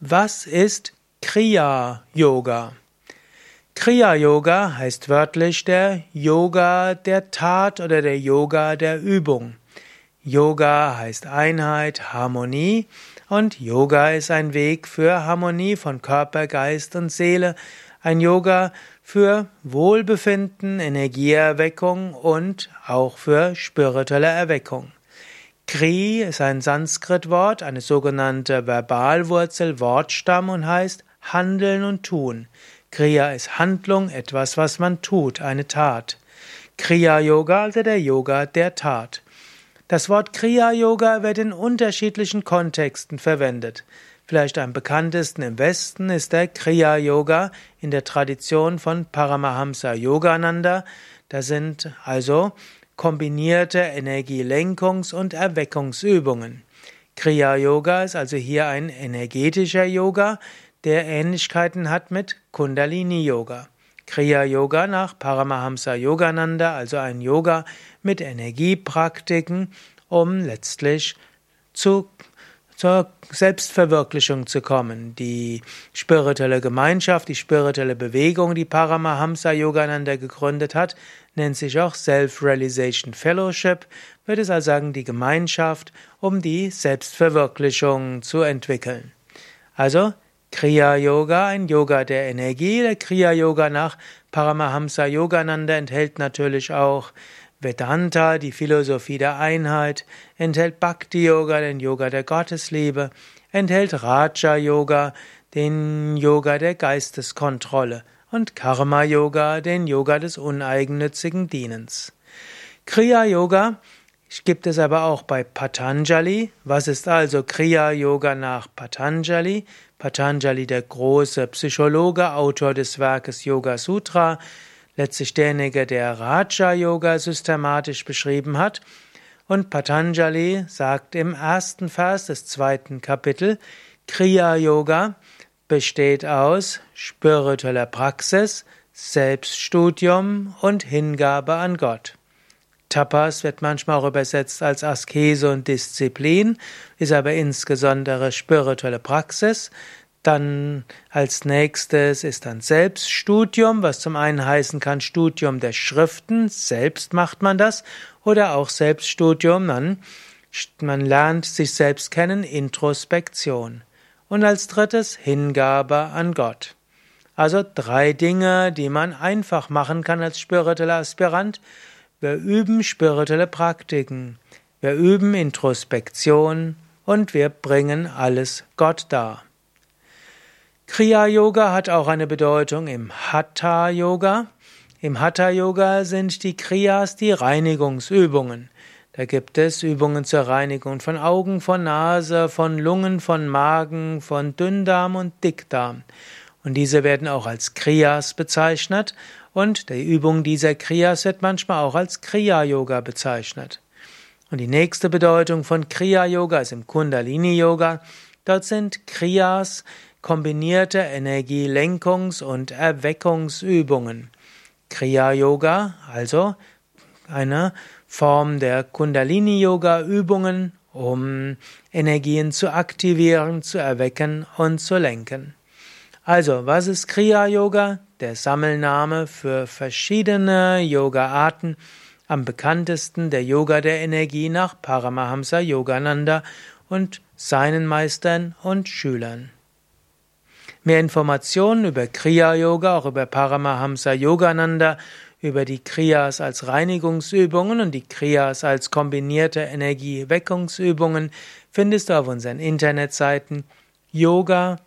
Was ist Kriya Yoga? Kriya Yoga heißt wörtlich der Yoga der Tat oder der Yoga der Übung. Yoga heißt Einheit, Harmonie und Yoga ist ein Weg für Harmonie von Körper, Geist und Seele, ein Yoga für Wohlbefinden, Energieerweckung und auch für spirituelle Erweckung. Kri ist ein Sanskritwort, eine sogenannte Verbalwurzel, Wortstamm und heißt handeln und tun. Kriya ist Handlung, etwas, was man tut, eine Tat. Kriya Yoga, also der Yoga der Tat. Das Wort Kriya Yoga wird in unterschiedlichen Kontexten verwendet. Vielleicht am bekanntesten im Westen ist der Kriya Yoga in der Tradition von Paramahamsa Yogananda. Da sind also kombinierte Energielenkungs- und Erweckungsübungen. Kriya Yoga ist also hier ein energetischer Yoga, der Ähnlichkeiten hat mit Kundalini Yoga. Kriya Yoga nach Paramahamsa Yogananda, also ein Yoga mit Energiepraktiken, um letztlich zu zur Selbstverwirklichung zu kommen. Die spirituelle Gemeinschaft, die spirituelle Bewegung, die Paramahamsa Yogananda gegründet hat, nennt sich auch Self-Realization Fellowship, würde es also sagen, die Gemeinschaft, um die Selbstverwirklichung zu entwickeln. Also Kriya Yoga, ein Yoga der Energie. Der Kriya Yoga nach Paramahamsa Yogananda enthält natürlich auch Vedanta, die Philosophie der Einheit, enthält Bhakti Yoga, den Yoga der Gottesliebe, enthält Raja Yoga, den Yoga der Geisteskontrolle und Karma Yoga, den Yoga des uneigennützigen Dienens. Kriya Yoga gibt es aber auch bei Patanjali. Was ist also Kriya Yoga nach Patanjali? Patanjali, der große Psychologe, Autor des Werkes Yoga Sutra, letztlich derjenige, der Raja Yoga systematisch beschrieben hat. Und Patanjali sagt im ersten Vers des zweiten Kapitel, Kriya Yoga besteht aus spiritueller Praxis, Selbststudium und Hingabe an Gott. Tapas wird manchmal auch übersetzt als Askese und Disziplin, ist aber insbesondere spirituelle Praxis. Dann als nächstes ist dann Selbststudium, was zum einen heißen kann Studium der Schriften, selbst macht man das, oder auch Selbststudium, man, man lernt sich selbst kennen, Introspektion. Und als drittes Hingabe an Gott. Also drei Dinge, die man einfach machen kann als spiritueller Aspirant. Wir üben spirituelle Praktiken. Wir üben Introspektion und wir bringen alles Gott dar. Kriya Yoga hat auch eine Bedeutung im Hatha Yoga. Im Hatha Yoga sind die Kriyas die Reinigungsübungen. Da gibt es Übungen zur Reinigung von Augen, von Nase, von Lungen, von Magen, von Dünndarm und Dickdarm. Und diese werden auch als Kriyas bezeichnet und die Übung dieser Kriyas wird manchmal auch als Kriya Yoga bezeichnet. Und die nächste Bedeutung von Kriya Yoga ist im Kundalini Yoga. Dort sind Kriyas kombinierte Energielenkungs- und Erweckungsübungen. Kriya Yoga, also eine Form der Kundalini Yoga Übungen, um Energien zu aktivieren, zu erwecken und zu lenken. Also, was ist Kriya Yoga? Der Sammelname für verschiedene Yoga-Arten. Am bekanntesten der Yoga der Energie nach Paramahamsa Yogananda und seinen Meistern und Schülern. Mehr Informationen über Kriya Yoga, auch über Paramahamsa Yogananda, über die Kriyas als Reinigungsübungen und die Kriyas als kombinierte Energieweckungsübungen findest du auf unseren Internetseiten yoga-vidya.de